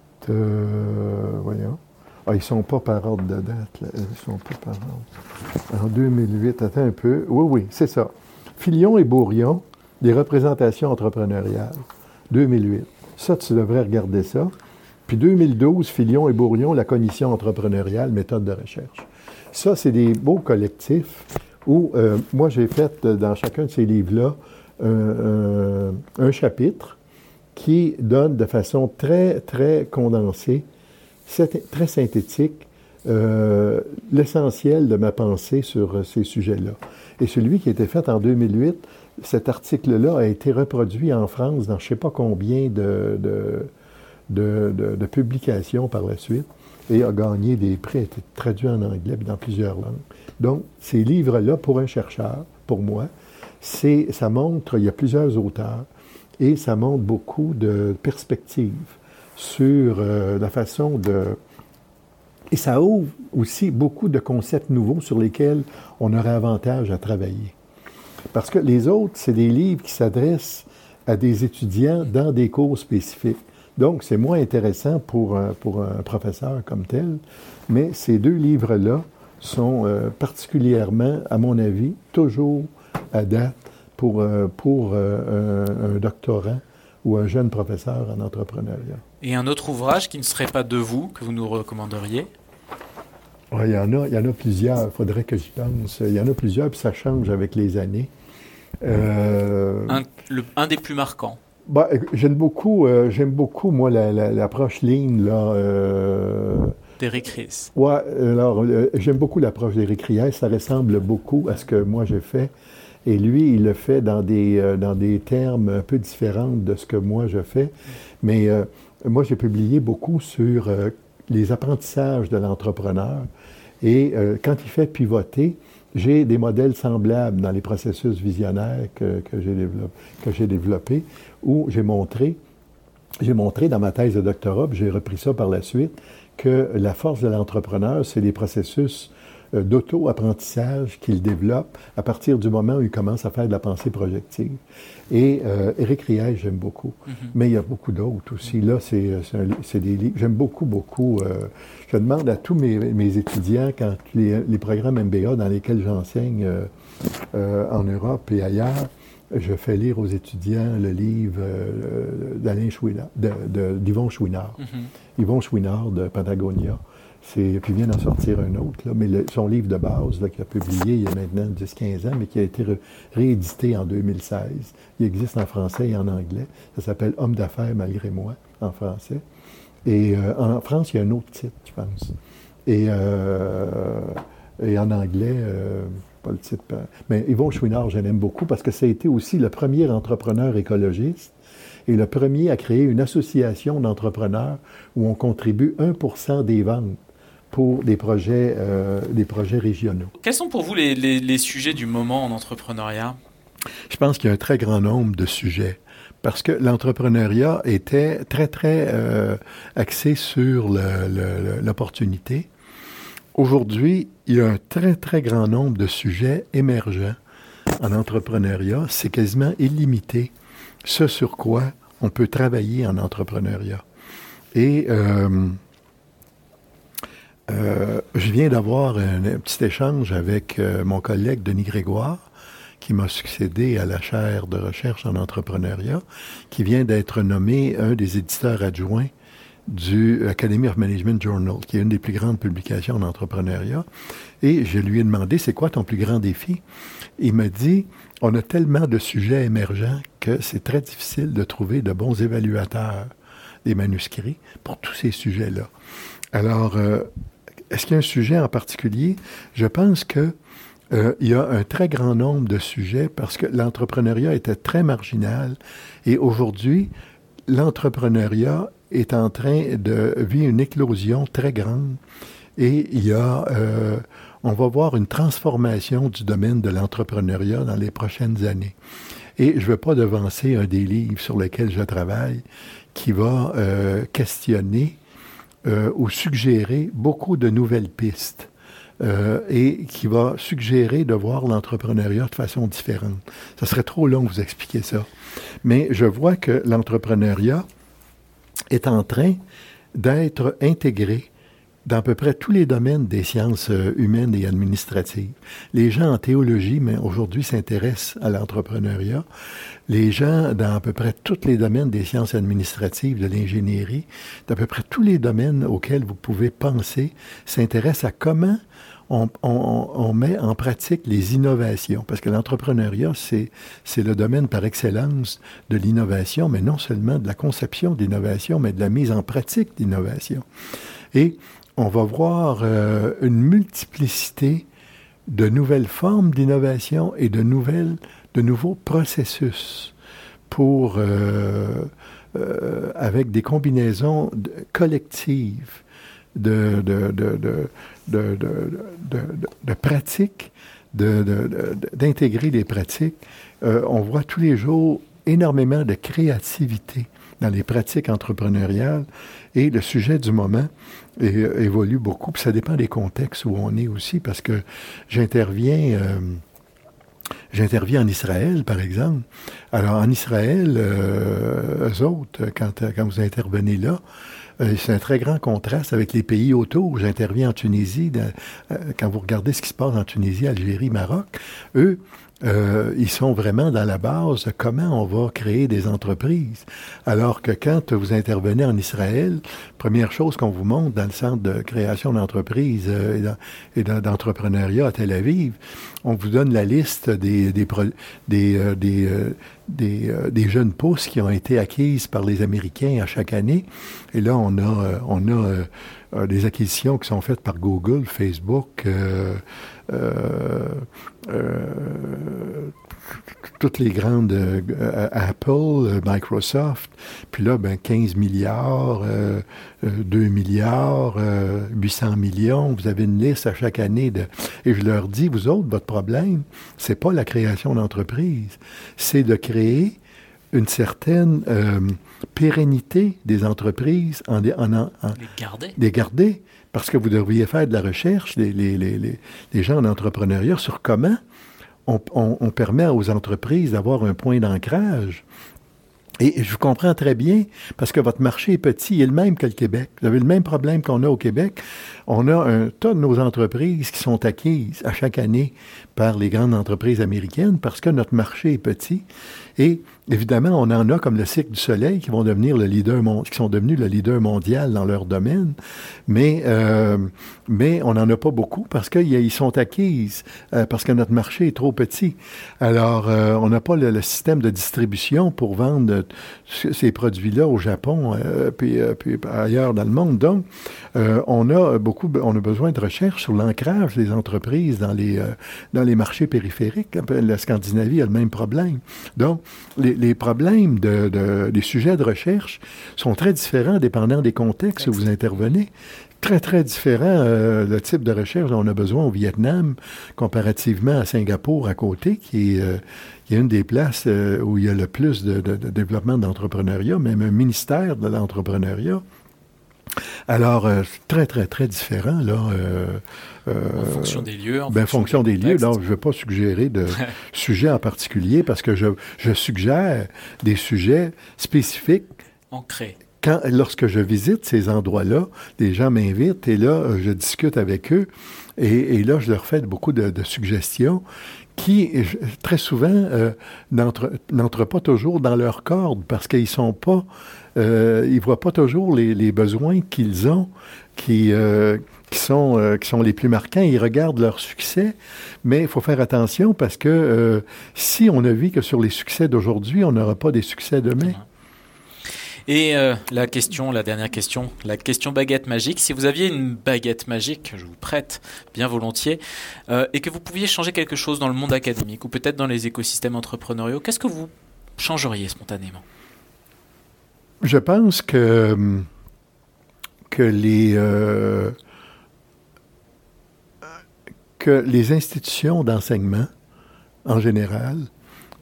voyons. Ah, ils ne sont pas par ordre de date. Là. Ils sont pas par ordre. En 2008, attends un peu. Oui, oui, c'est ça. Filion et Bourrion, des représentations entrepreneuriales. 2008. Ça, tu devrais regarder ça. Puis 2012, Filion et Bourrion, la commission entrepreneuriale, méthode de recherche. Ça, c'est des beaux collectifs où euh, moi, j'ai fait euh, dans chacun de ces livres-là un chapitre qui donne de façon très, très condensée très synthétique euh, l'essentiel de ma pensée sur euh, ces sujets-là. Et celui qui a été fait en 2008, cet article-là a été reproduit en France dans je ne sais pas combien de, publications par la suite et a gagné des prix, a été traduit en anglais dans plusieurs langues. Donc, ces livres-là, pour un chercheur, pour moi, ça montre, il y a plusieurs auteurs, et ça montre beaucoup de perspectives sur euh, la façon de... Et ça ouvre aussi beaucoup de concepts nouveaux sur lesquels on aurait avantage à travailler. Parce que les autres, c'est des livres qui s'adressent à des étudiants dans des cours spécifiques. Donc, c'est moins intéressant pour un, pour un professeur comme tel, mais ces deux livres-là sont euh, particulièrement, à mon avis, toujours à date pour, euh, pour un, doctorant ou un jeune professeur en entrepreneuriat. Et un autre ouvrage qui ne serait pas de vous, que vous nous recommanderiez? Il, y en a, il y en a plusieurs, il faudrait que j'y pense. Il y en a plusieurs, puis ça change avec les années. Euh, un, des plus marquants bah, J'aime beaucoup, euh, j'aime beaucoup, moi, l'approche la, lean. Là, euh, D'Éric Ries. Oui, alors, j'aime beaucoup l'approche d'Éric Ries. Ça ressemble beaucoup à ce que moi j'ai fait. Et lui, il le fait dans des, dans des termes un peu différents de ce que moi je fais. Mais moi, j'ai publié beaucoup sur euh, les apprentissages de l'entrepreneur. Et euh, quand il fait pivoter, j'ai des modèles semblables dans les processus visionnaires que, que j'ai développés, où j'ai montré, montré dans ma thèse de doctorat, j'ai repris ça par la suite, que la force de l'entrepreneur, c'est les processus euh, d'auto-apprentissage qu'il développe à partir du moment où il commence à faire de la pensée projective. Et euh, Éric Riel, j'aime beaucoup. Mm-hmm. Mais il y a beaucoup d'autres aussi. Là, c'est euh, des livres. J'aime beaucoup, beaucoup. je demande à tous mes, mes étudiants, quand les, les, programmes MBA dans lesquels j'enseigne en Europe et ailleurs, je fais lire aux étudiants le livre d'Alain Chouinard, d'Yvon Chouinard. Mm-hmm. Yvon Chouinard de Patagonia. Puis il vient d'en sortir un autre, mais son livre de base, qu'il a publié il y a maintenant 10-15 ans, mais qui a été réédité en 2016. Il existe en français et en anglais. Ça s'appelle Homme d'affaires malgré moi, en français. Et euh, en France, il y a un autre titre, je pense. Et, euh, en anglais, euh, pas le titre. Mais Yvon Chouinard, je l'aime beaucoup parce que ça a été aussi le premier entrepreneur écologiste et le premier à créer une association d'entrepreneurs où on contribue 1% des ventes pour des projets, euh, des projets régionaux. Quels sont pour vous les, les, sujets du moment en entrepreneuriat? Je pense qu'il y a un très grand nombre de sujets parce que l'entrepreneuriat était très, très euh, axé sur l'opportunité. Aujourd'hui, il y a un très, très grand nombre de sujets émergents en entrepreneuriat. C'est quasiment illimité ce sur quoi on peut travailler en entrepreneuriat. Et euh, euh, je viens d'avoir un, petit échange avec euh, mon collègue Denis Grégoire, qui m'a succédé à la chaire de recherche en entrepreneuriat, qui vient d'être nommé un des éditeurs adjoints du Academy of Management Journal, qui est une des plus grandes publications en entrepreneuriat. Et je lui ai demandé, c'est quoi ton plus grand défi? Il m'a dit, on a tellement de sujets émergents que c'est très difficile de trouver de bons évaluateurs des manuscrits pour tous ces sujets-là. Alors, euh, est-ce qu'il y a un sujet en particulier? Je pense que euh, il y a un très grand nombre de sujets parce que l'entrepreneuriat était très marginal et aujourd'hui, l'entrepreneuriat est en train de vivre une éclosion très grande et il y a, euh, on va voir une transformation du domaine de l'entrepreneuriat dans les prochaines années. Et je ne veux pas devancer un des livres sur lesquels je travaille qui va euh, questionner euh, ou suggérer beaucoup de nouvelles pistes euh, et qui va suggérer de voir l'entrepreneuriat de façon différente. Ça serait trop long de vous expliquer ça. Mais je vois que l'entrepreneuriat est en train d'être intégré dans à peu près tous les domaines des sciences euh, humaines et administratives. Les gens en théologie, mais aujourd'hui, s'intéressent à l'entrepreneuriat. Les gens dans à peu près tous les domaines des sciences administratives, de l'ingénierie, d'à peu près tous les domaines auxquels vous pouvez penser, s'intéressent à comment on, met en pratique les innovations, parce que l'entrepreneuriat, c'est, c'est le domaine par excellence de l'innovation, mais non seulement de la conception d'innovation, mais de la mise en pratique d'innovation. Et on va voir euh, une multiplicité de nouvelles formes d'innovation et de, nouvelles, de nouveaux processus pour, euh, euh, avec des combinaisons collectives de, de, de pratiques, d'intégrer les pratiques. on voit tous les jours énormément de créativité dans les pratiques entrepreneuriales et le sujet du moment évolue beaucoup. Puis ça dépend des contextes où on est aussi, parce que j'interviens. Euh, j'interviens en Israël, par exemple. Alors, en Israël, euh, eux autres, quand, quand vous intervenez là, euh, c'est un très grand contraste avec les pays autour. J'interviens en Tunisie. quand vous regardez ce qui se passe en Tunisie, Algérie, Maroc, eux, euh, ils sont vraiment dans la base de comment on va créer des entreprises? Alors que quand vous intervenez en Israël, première chose qu'on vous montre dans le centre de création d'entreprises euh, et d'entrepreneuriat à Tel Aviv, on vous donne la liste des, des, des, euh, des, jeunes pousses qui ont été acquises par les Américains à chaque année. Et là, on a, on a des acquisitions qui sont faites par Google, Facebook, toutes les grandes euh, Apple, Microsoft, puis là, ben 15 milliards, 2 milliards, 800 millions, vous avez une liste à chaque année de... Et je leur dis, vous autres, votre problème, c'est pas la création d'entreprise, c'est de créer une certaine pérennité des entreprises en, en, en, les garder. Les garder parce que vous devriez faire de la recherche, les, gens en entrepreneuriat, sur comment on, on, on permet aux entreprises d'avoir un point d'ancrage. Et je vous comprends très bien, parce que votre marché est petit, il est le même que le Québec. Vous avez le même problème qu'on a au Québec. On a un tas de nos entreprises qui sont acquises à chaque année par les grandes entreprises américaines parce que notre marché est petit. Et évidemment, on en a comme le cycle du soleil qui sont devenus le leader mondial dans leur domaine, mais euh, on n'en a pas beaucoup parce qu'ils sont acquises euh, parce que notre marché est trop petit. Alors, euh, on n'a pas le, système de distribution pour vendre ces produits-là au Japon puis, puis ailleurs dans le monde. Donc, on a beaucoup, on a besoin de recherche sur l'ancrage des entreprises dans les dans les marchés périphériques. La Scandinavie a le même problème. Donc les, problèmes de, des sujets de recherche sont très différents dépendant des contextes où vous intervenez. Très, très différent euh, le type de recherche dont on a besoin au Vietnam comparativement à Singapour à côté, qui est, euh, qui est une des places euh, où il y a le plus de, de développement d'entrepreneuriat, même un ministère de l'entrepreneuriat. Alors, euh, très, très, très différent, là. Euh, en fonction des lieux. En ben, fonction, des, lieux. Donc, je ne vais pas suggérer de sujets en particulier parce que je, je suggère des sujets spécifiques. Ancrés. Quand, lorsque je visite ces endroits-là, les gens m'invitent et là, je discute avec eux et, là, je leur fais beaucoup de, suggestions qui, très souvent, euh, n'entrent pas toujours dans leur corde parce qu'ils sont pas, euh, ils voient pas toujours les, besoins qu'ils ont, qui, euh, euh, qui sont les plus marquants. Ils regardent leur succès, mais il faut faire attention parce que si on ne vit que sur les succès d'aujourd'hui, on n'aura pas des succès demain. Et la question, la dernière question, la question baguette magique. Si vous aviez une baguette magique, je vous prête bien volontiers, et que vous pouviez changer quelque chose dans le monde académique ou peut-être dans les écosystèmes entrepreneuriaux, qu'est-ce que vous changeriez spontanément? Je pense que, que les, euh, que les institutions d'enseignement, en général,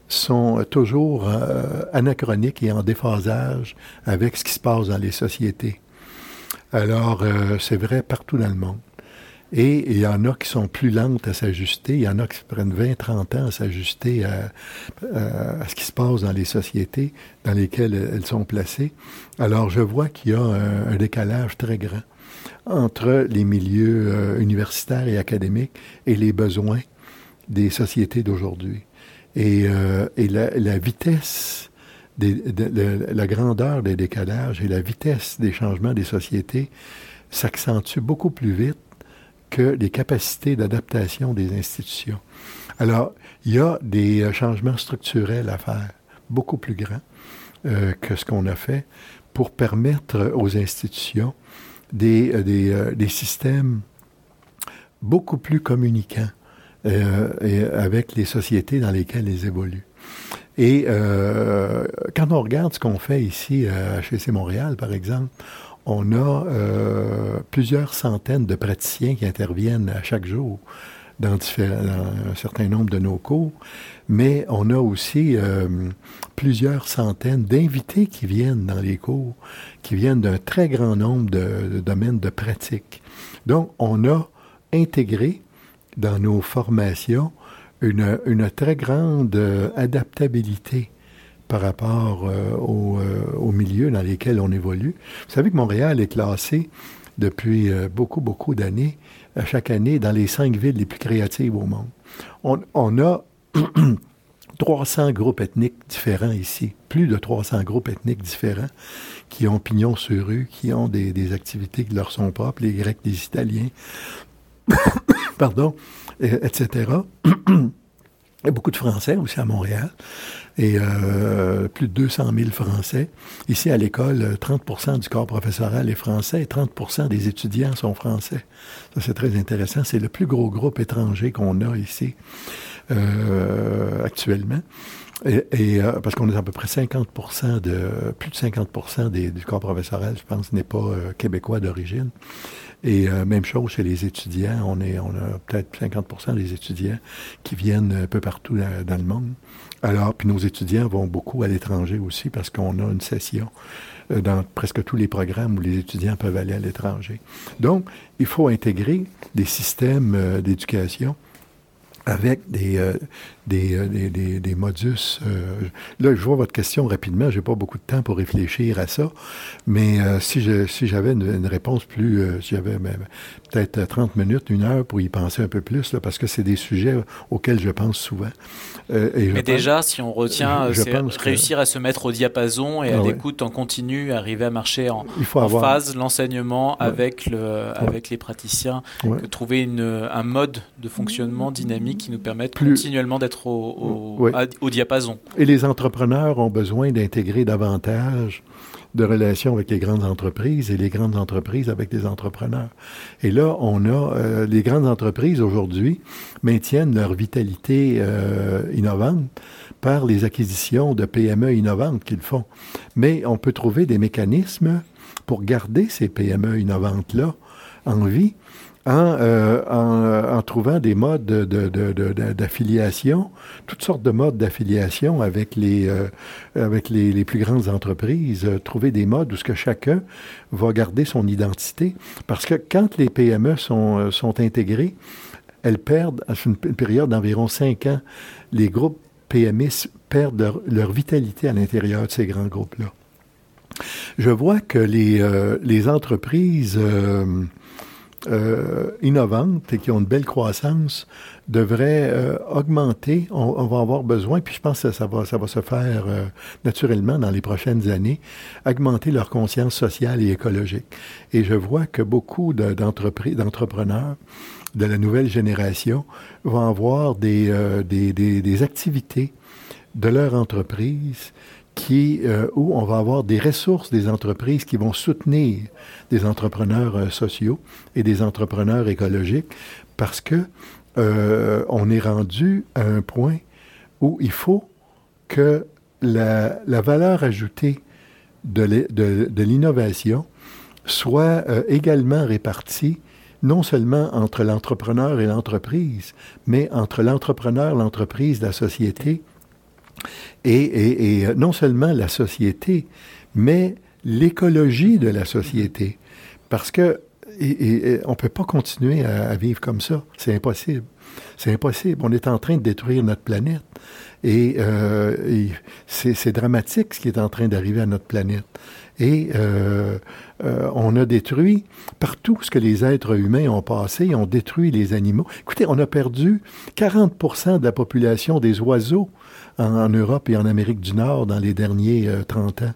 sont toujours euh, anachroniques et en déphasage avec ce qui se passe dans les sociétés. Alors, euh, c'est vrai partout dans le monde. Et il y en a qui sont plus lentes à s'ajuster, il y en a qui prennent 20, 30 ans à s'ajuster à, ce qui se passe dans les sociétés dans lesquelles elles sont placées. Alors, je vois qu'il y a un, décalage très grand entre les milieux euh, universitaires et académiques et les besoins des sociétés d'aujourd'hui. Et, euh, la, vitesse, la grandeur des décalages et la vitesse des changements des sociétés s'accentue beaucoup plus vite que les capacités d'adaptation des institutions. Alors, il y a des euh, changements structurels à faire, beaucoup plus grands euh, que ce qu'on a fait, pour permettre aux institutions des, euh, des, des systèmes beaucoup plus communicants avec les sociétés dans lesquelles ils évoluent. Et quand on regarde ce qu'on fait ici à HEC Montréal, par exemple, on a euh, plusieurs centaines de praticiens qui interviennent à chaque jour dans, un certain nombre de nos cours, mais on a aussi euh, plusieurs centaines d'invités qui viennent dans les cours, qui viennent d'un très grand nombre de, domaines de pratique. Donc, on a intégré dans nos formations une, une très grande euh, adaptabilité par rapport euh, au, euh, au, milieu dans lesquels on évolue. Vous savez que Montréal est classé depuis beaucoup, beaucoup d'années, chaque année, dans les cinq villes les plus créatives au monde. On, a 300 groupes ethniques différents ici, plus de 300 groupes ethniques différents qui ont pignon sur rue, qui ont des, activités qui leur sont propres, les Grecs, les Italiens, pardon, etc. Il beaucoup de Français aussi à Montréal et euh, plus de 200 000 Français. Ici, à l'école, 30% du corps professoral est français et 30% des étudiants sont français. Ça, c'est très intéressant. C'est le plus gros groupe étranger qu'on a ici euh, actuellement. Et, euh, parce qu'on est à peu près 50% de, plus de 50% des, du corps professoral, je pense, n'est pas québécois d'origine. Et même chose chez les étudiants, on, est, on a peut-être 50% des étudiants qui viennent un peu partout dans, le monde. Alors, puis nos étudiants vont beaucoup à l'étranger aussi parce qu'on a une session dans presque tous les programmes où les étudiants peuvent aller à l'étranger. Donc, il faut intégrer des systèmes d'éducation avec des, euh, euh, des, des, des, modus. Euh, là, je vois votre question rapidement. J'ai pas beaucoup de temps pour réfléchir à ça, mais si je, si j'avais une, réponse plus, si j'avais ben, peut-être 30 minutes, une heure pour y penser un peu plus, là, parce que c'est des sujets auxquels je pense souvent. et mais déjà, si on retient, c'est réussir à se mettre au diapason et à ah l'écoute en continu, arriver à marcher en, en phase l'enseignement avec le, avec les praticiens, trouver une, un mode de fonctionnement dynamique qui nous permettent continuellement d'être au, au, diapason. Et les entrepreneurs ont besoin d'intégrer davantage de relations avec les grandes entreprises et les grandes entreprises avec les entrepreneurs. Et là, on a euh, les grandes entreprises aujourd'hui maintiennent leur vitalité euh, innovante par les acquisitions de PME innovantes qu'ils font. Mais on peut trouver des mécanismes pour garder ces PME innovantes-là en vie en, en, trouvant des modes d'affiliation, toutes sortes de modes d'affiliation avec les avec les, plus grandes entreprises, trouver des modes où ce que chacun va garder son identité, parce que quand les PME sont sont intégrés, elles perdent, à une période d'environ cinq ans, les groupes PME perdent leur, vitalité à l'intérieur de ces grands groupes-là. Je vois que les, euh, les entreprises euh, euh, innovantes et qui ont une belle croissance devraient augmenter. On, va avoir besoin, puis je pense que ça va, ça va se faire naturellement dans les prochaines années, augmenter leur conscience sociale et écologique. Et je vois que beaucoup d'entreprises, d'entrepreneurs de la nouvelle génération vont avoir des, des, des, des activités de leur entreprise euh, où on va avoir des ressources des entreprises qui vont soutenir des entrepreneurs euh, sociaux et des entrepreneurs écologiques parce que euh, on est rendu à un point où il faut que la valeur ajoutée de l'innovation soit également répartie non seulement entre l'entrepreneur et l'entreprise, mais entre l'entrepreneur, l'entreprise, la société et, euh, non seulement la société, mais l'écologie de la société. Parce que on ne peut pas continuer à, vivre comme ça. C'est impossible. C'est impossible. On est en train de détruire notre planète. Et, euh, c'est dramatique ce qui est en train d'arriver à notre planète. Et euh, on a détruit partout ce que les êtres humains ont passé, on détruit les animaux. Écoutez, on a perdu 40% de la population des oiseaux en, Europe et en Amérique du Nord dans les derniers 30 euh, ans.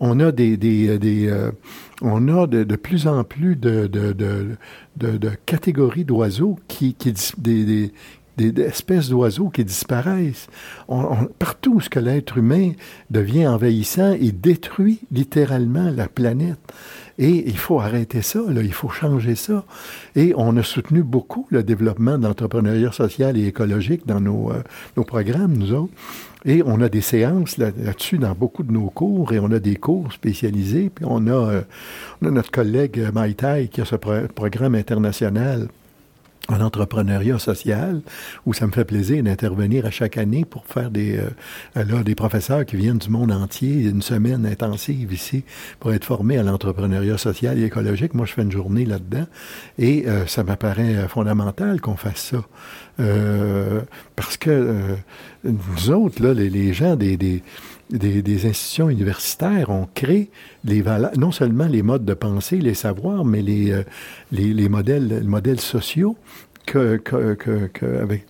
On a des, des, des euh, on a de, de, plus en plus de, de, de catégories d'oiseaux qui, qui des, des, espèces d'oiseaux qui disparaissent. On, partout où l'être humain devient envahissant, il détruit littéralement la planète. Et il faut arrêter ça, il faut changer ça. Et on a soutenu beaucoup le développement de l'entrepreneuriat social et écologique dans nos, euh, nos programmes, nous autres. Et on a des séances là-dessus dans beaucoup de nos cours et on a des cours spécialisés. Puis on a, euh, on notre collègue Maïtaï qui a ce programme international en entrepreneuriat social, où ça me fait plaisir d'intervenir à chaque année pour faire des, euh, là, des professeurs qui viennent du monde entier, une semaine intensive ici pour être formés à l'entrepreneuriat social et écologique. Moi, je fais une journée là-dedans et euh, ça m'apparaît euh, fondamental qu'on fasse ça. Euh, parce que euh, nous autres, là, les, les gens des, des des, institutions universitaires ont créé les non seulement les modes de pensée, les savoirs, mais les, euh, les, modèles, les modèles sociaux avec,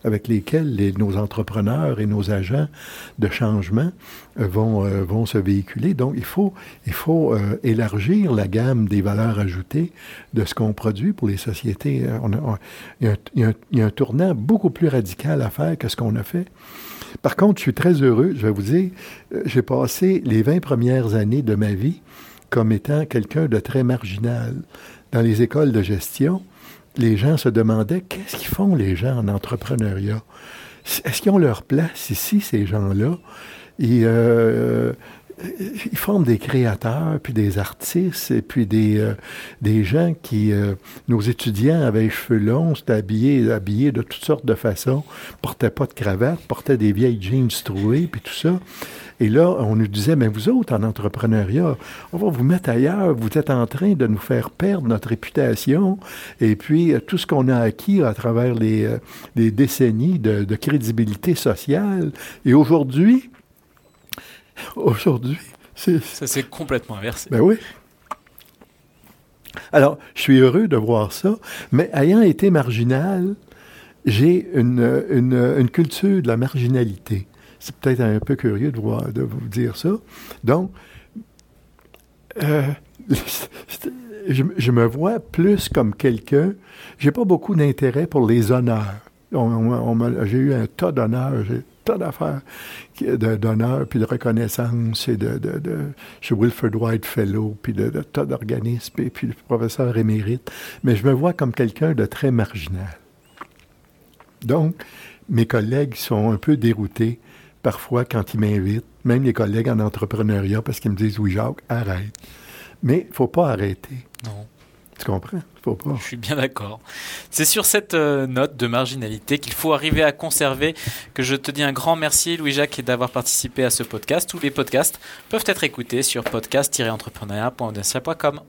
avec, lesquels les, nos entrepreneurs et nos agents de changement euh, vont, euh, vont se véhiculer. Donc, il faut, il faut élargir la gamme des valeurs ajoutées de ce qu'on produit pour les sociétés. On il, y il, y a un, tournant beaucoup plus radical à faire que ce qu'on a fait. Par contre, je suis très heureux, je vais vous dire, euh, j'ai passé les 20 premières années de ma vie comme étant quelqu'un de très marginal. Dans les écoles de gestion, les gens se demandaient qu'est-ce qu'ils font les gens en entrepreneuriat? Est-ce qu'ils ont leur place ici, ces gens-là? Euh, ils forment des créateurs, puis des artistes, et puis des, euh, des gens qui... Euh, nos étudiants avaient les cheveux longs, s'étaient habillés, de toutes sortes de façons, portaient pas de cravate, portaient des vieilles jeans trouées, puis tout ça. Et là, on nous disait, mais vous autres, en entrepreneuriat, on va vous mettre ailleurs, vous êtes en train de nous faire perdre notre réputation, et puis euh, tout ce qu'on a acquis à travers les, les décennies de crédibilité sociale. Et aujourd'hui, Aujourd'hui, c'est... Ça s'est complètement inversé. Ben oui. Alors, je suis heureux de voir ça, mais ayant été marginal, j'ai une, une, culture de la marginalité. C'est peut-être un peu curieux de, voir, de vous dire ça. Donc, euh, je, me vois plus comme quelqu'un. J'ai pas beaucoup d'intérêt pour les honneurs. j'ai eu un tas d'honneurs tas d'affaires d'honneur, puis de reconnaissance, et de, de, de chez Wilford White Fellow, puis de, de tas d'organismes, et puis le professeur émérite. Mais je me vois comme quelqu'un de très marginal. Donc, mes collègues sont un peu déroutés parfois quand ils m'invitent, même les collègues en entrepreneuriat, parce qu'ils me disent Oui, Jacques, arrête. Mais il ne faut pas arrêter. Non. Je suis bien d'accord. C'est sur cette euh, note de marginalité qu'il faut arriver à conserver que je te dis un grand merci, Louis-Jacques, d'avoir participé à ce podcast. Tous les podcasts peuvent être écoutés sur podcast-entrepreneuriat.audencia.com.